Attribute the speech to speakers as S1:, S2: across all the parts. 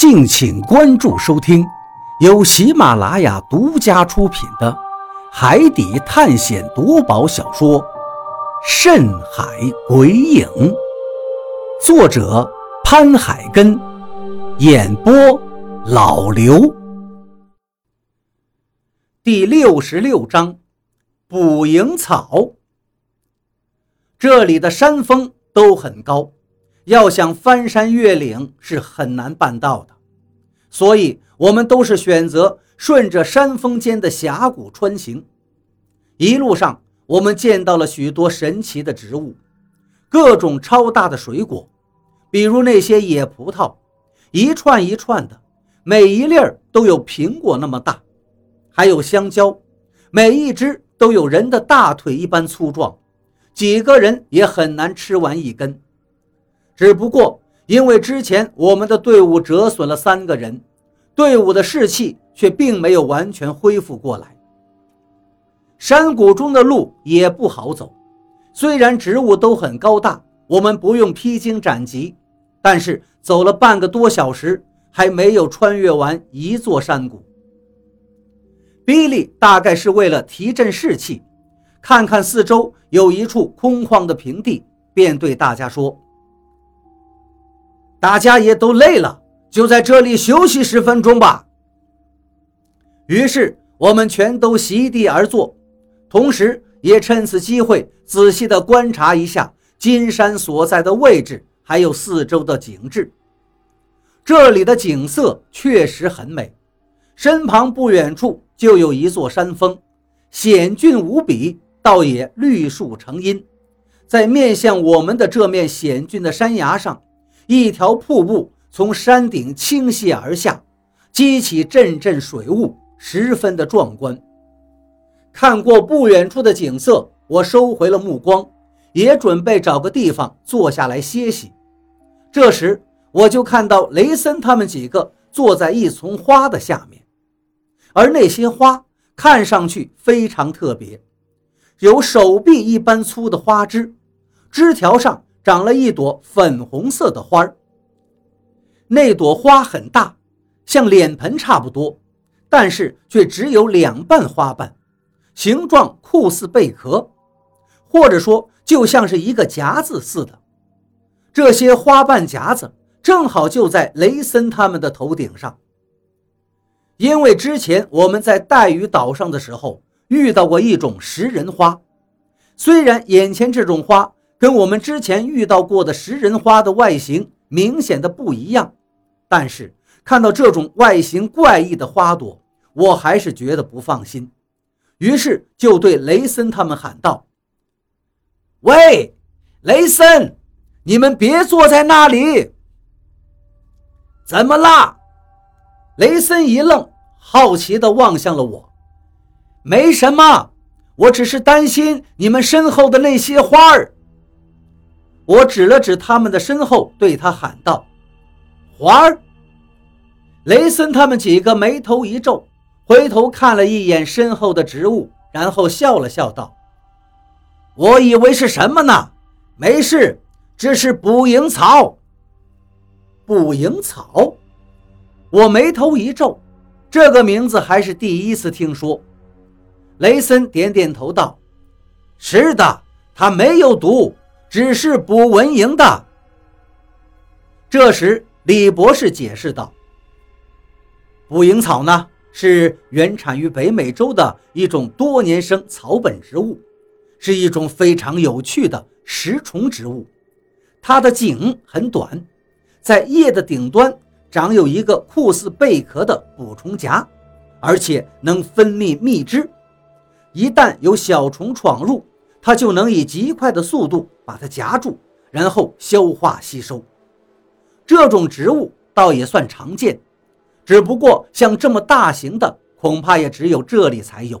S1: 敬请关注收听，由喜马拉雅独家出品的《海底探险夺宝小说》《深海鬼影》，作者潘海根，演播老刘。第六十六章，捕蝇草。这里的山峰都很高。要想翻山越岭是很难办到的，所以我们都是选择顺着山峰间的峡谷穿行。一路上，我们见到了许多神奇的植物，各种超大的水果，比如那些野葡萄，一串一串的，每一粒儿都有苹果那么大；还有香蕉，每一只都有人的大腿一般粗壮，几个人也很难吃完一根。只不过因为之前我们的队伍折损了三个人，队伍的士气却并没有完全恢复过来。山谷中的路也不好走，虽然植物都很高大，我们不用披荆斩棘，但是走了半个多小时还没有穿越完一座山谷。比利大概是为了提振士气，看看四周有一处空旷的平地，便对大家说。大家也都累了，就在这里休息十分钟吧。于是我们全都席地而坐，同时也趁此机会仔细地观察一下金山所在的位置，还有四周的景致。这里的景色确实很美，身旁不远处就有一座山峰，险峻无比，倒也绿树成荫。在面向我们的这面险峻的山崖上。一条瀑布从山顶倾泻而下，激起阵阵水雾，十分的壮观。看过不远处的景色，我收回了目光，也准备找个地方坐下来歇息。这时，我就看到雷森他们几个坐在一丛花的下面，而那些花看上去非常特别，有手臂一般粗的花枝，枝条上。长了一朵粉红色的花儿，那朵花很大，像脸盆差不多，但是却只有两瓣花瓣，形状酷似贝壳，或者说就像是一个夹子似的。这些花瓣夹子正好就在雷森他们的头顶上。因为之前我们在带鱼岛上的时候遇到过一种食人花，虽然眼前这种花。跟我们之前遇到过的食人花的外形明显的不一样，但是看到这种外形怪异的花朵，我还是觉得不放心，于是就对雷森他们喊道：“喂，雷森，你们别坐在那里！”怎么啦？雷森一愣，好奇地望向了我。“没什么，我只是担心你们身后的那些花儿。”我指了指他们的身后，对他喊道：“花儿。”雷森他们几个眉头一皱，回头看了一眼身后的植物，然后笑了笑道：“我以为是什么呢？没事，只是捕蝇草。”捕蝇草，我眉头一皱，这个名字还是第一次听说。雷森点点头道：“是的，它没有毒。”只是捕蚊蝇的。这时，李博士解释道：“捕蝇草呢，是原产于北美洲的一种多年生草本植物，是一种非常有趣的食虫植物。它的茎很短，在叶的顶端长有一个酷似贝壳的捕虫夹，而且能分泌蜜汁。一旦有小虫闯入，它就能以极快的速度把它夹住，然后消化吸收。这种植物倒也算常见，只不过像这么大型的，恐怕也只有这里才有。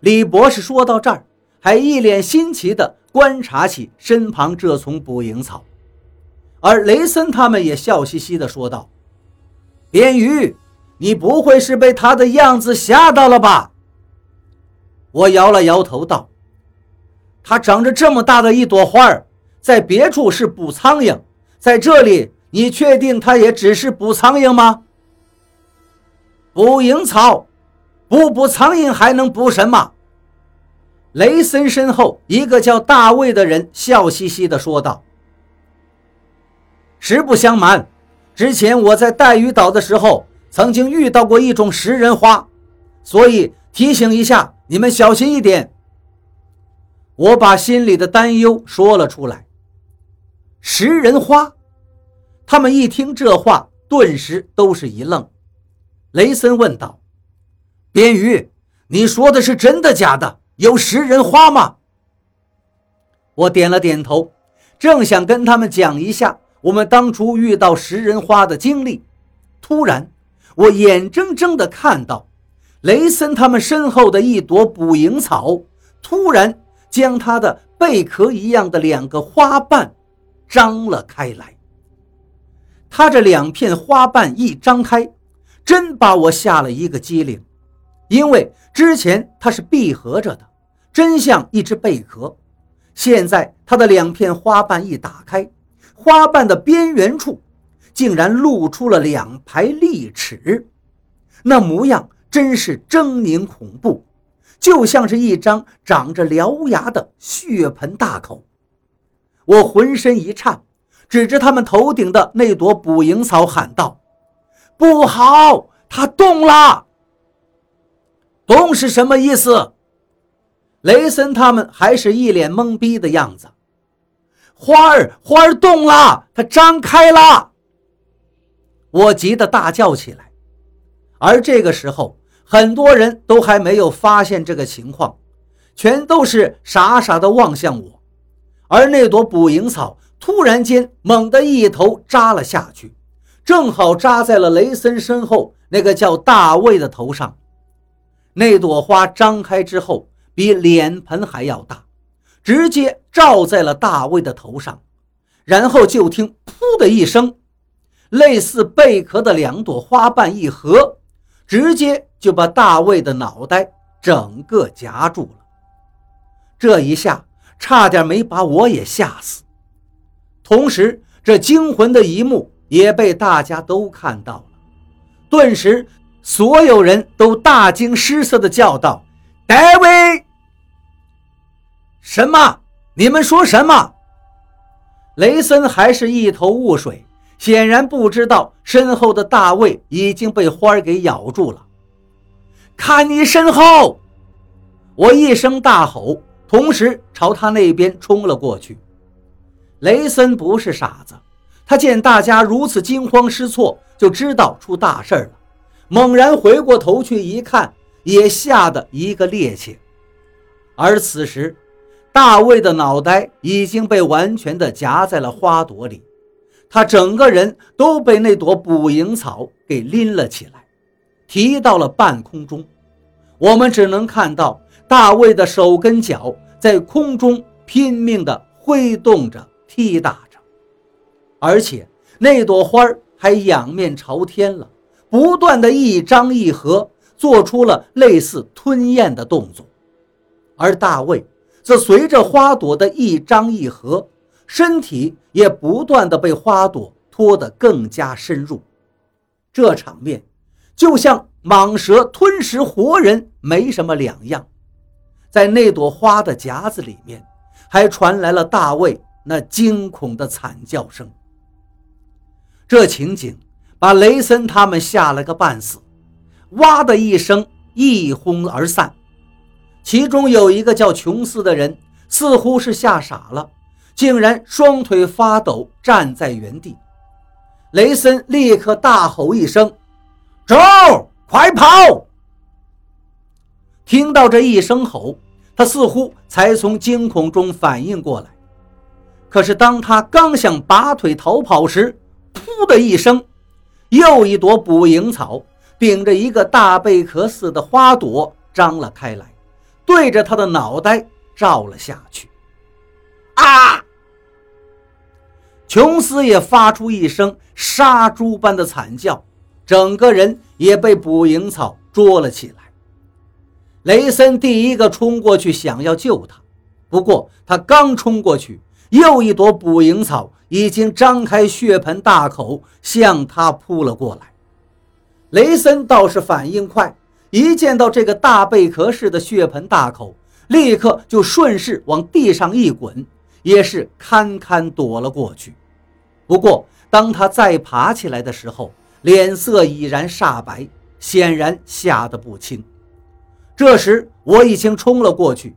S1: 李博士说到这儿，还一脸新奇地观察起身旁这丛捕蝇草，而雷森他们也笑嘻嘻地说道：“边鱼，你不会是被它的样子吓到了吧？”我摇了摇头，道：“它长着这么大的一朵花儿，在别处是捕苍蝇，在这里，你确定它也只是捕苍蝇吗？捕蝇草，不捕苍蝇还能捕什么？雷森身后一个叫大卫的人笑嘻嘻地说道：“实不相瞒，之前我在带鱼岛的时候，曾经遇到过一种食人花，所以提醒一下你们小心一点。”我把心里的担忧说了出来。食人花，他们一听这话，顿时都是一愣。雷森问道：“边鱼，你说的是真的假的？有食人花吗？”我点了点头，正想跟他们讲一下我们当初遇到食人花的经历，突然，我眼睁睁地看到雷森他们身后的一朵捕蝇草突然将他的贝壳一样的两个花瓣张了开来。他这两片花瓣一张开。真把我吓了一个机灵，因为之前它是闭合着的，真像一只贝壳。现在它的两片花瓣一打开，花瓣的边缘处竟然露出了两排利齿，那模样真是狰狞恐怖，就像是一张长着獠牙的血盆大口。我浑身一颤，指着他们头顶的那朵捕蝇草喊道。不好，它动了。动是什么意思？雷森他们还是一脸懵逼的样子。花儿，花儿动了，它张开了。我急得大叫起来。而这个时候，很多人都还没有发现这个情况，全都是傻傻的望向我。而那朵捕蝇草突然间猛地一头扎了下去。正好扎在了雷森身后那个叫大卫的头上，那朵花张开之后比脸盆还要大，直接照在了大卫的头上，然后就听“噗”的一声，类似贝壳的两朵花瓣一合，直接就把大卫的脑袋整个夹住了。这一下差点没把我也吓死。同时，这惊魂的一幕。也被大家都看到了，顿时，所有人都大惊失色地叫道：“戴维！”什么？你们说什么？雷森还是一头雾水，显然不知道身后的大卫已经被花儿给咬住了。看你身后！我一声大吼，同时朝他那边冲了过去。雷森不是傻子。他见大家如此惊慌失措，就知道出大事了。猛然回过头去一看，也吓得一个趔趄。而此时，大卫的脑袋已经被完全的夹在了花朵里，他整个人都被那朵捕蝇草给拎了起来，提到了半空中。我们只能看到大卫的手跟脚在空中拼命地挥动着、踢打着。而且那朵花儿还仰面朝天了，不断的一张一合，做出了类似吞咽的动作。而大卫则随着花朵的一张一合，身体也不断的被花朵拖得更加深入。这场面就像蟒蛇吞食活人没什么两样。在那朵花的夹子里面，还传来了大卫那惊恐的惨叫声。这情景把雷森他们吓了个半死，哇的一声一哄而散。其中有一个叫琼斯的人，似乎是吓傻了，竟然双腿发抖站在原地。雷森立刻大吼一声：“周，快跑！”听到这一声吼，他似乎才从惊恐中反应过来。可是当他刚想拔腿逃跑时，噗的一声，又一朵捕蝇草顶着一个大贝壳似的花朵张了开来，对着他的脑袋照了下去。啊！琼斯也发出一声杀猪般的惨叫，整个人也被捕蝇草捉了起来。雷森第一个冲过去想要救他，不过他刚冲过去，又一朵捕蝇草已经张开血盆大口向他扑了过来。雷森倒是反应快，一见到这个大贝壳似的血盆大口，立刻就顺势往地上一滚，也是堪堪躲了过去。不过，当他再爬起来的时候，脸色已然煞白，显然吓得不轻。这时，我已经冲了过去，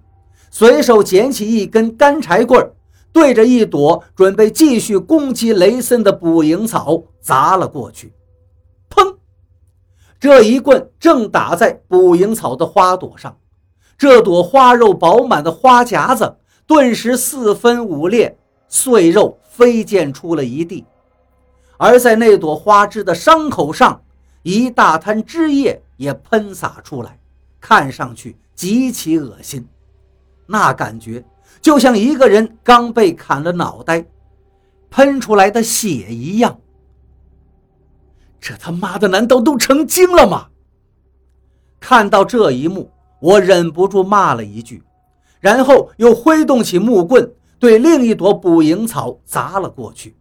S1: 随手捡起一根干柴棍，对着一朵准备继续攻击雷森的捕蝇草砸了过去。砰！这一棍正打在捕蝇草的花朵上，这朵花肉饱满的花夹子顿时四分五裂，碎肉飞溅出了一地。而在那朵花枝的伤口上，一大滩汁液也喷洒出来。看上去极其恶心，那感觉就像一个人刚被砍了脑袋，喷出来的血一样。这他妈的难道都成精了吗？看到这一幕，我忍不住骂了一句，然后又挥动起木棍，对另一朵捕蝇草砸了过去。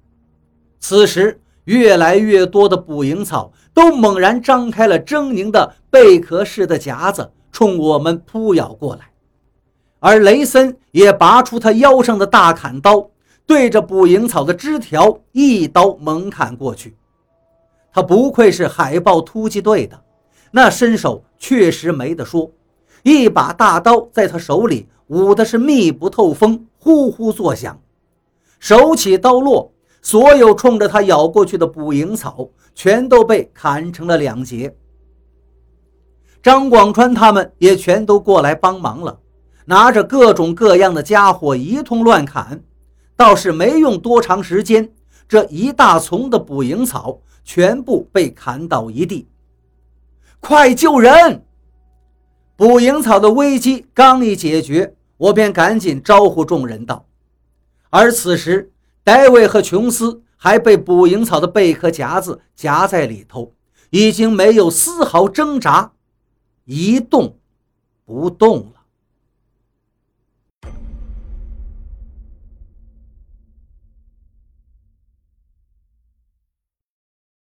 S1: 此时，越来越多的捕蝇草。都猛然张开了狰狞的贝壳似的夹子，冲我们扑咬过来。而雷森也拔出他腰上的大砍刀，对着捕蝇草的枝条一刀猛砍过去。他不愧是海豹突击队的，那身手确实没得说。一把大刀在他手里舞的是密不透风，呼呼作响。手起刀落。所有冲着他咬过去的捕蝇草，全都被砍成了两截。张广川他们也全都过来帮忙了，拿着各种各样的家伙一通乱砍，倒是没用多长时间，这一大丛的捕蝇草全部被砍倒一地。快救人！捕蝇草的危机刚一解决，我便赶紧招呼众人道。而此时。戴维和琼斯还被捕蝇草的贝壳夹子夹在里头，已经没有丝毫挣扎，一动不动了。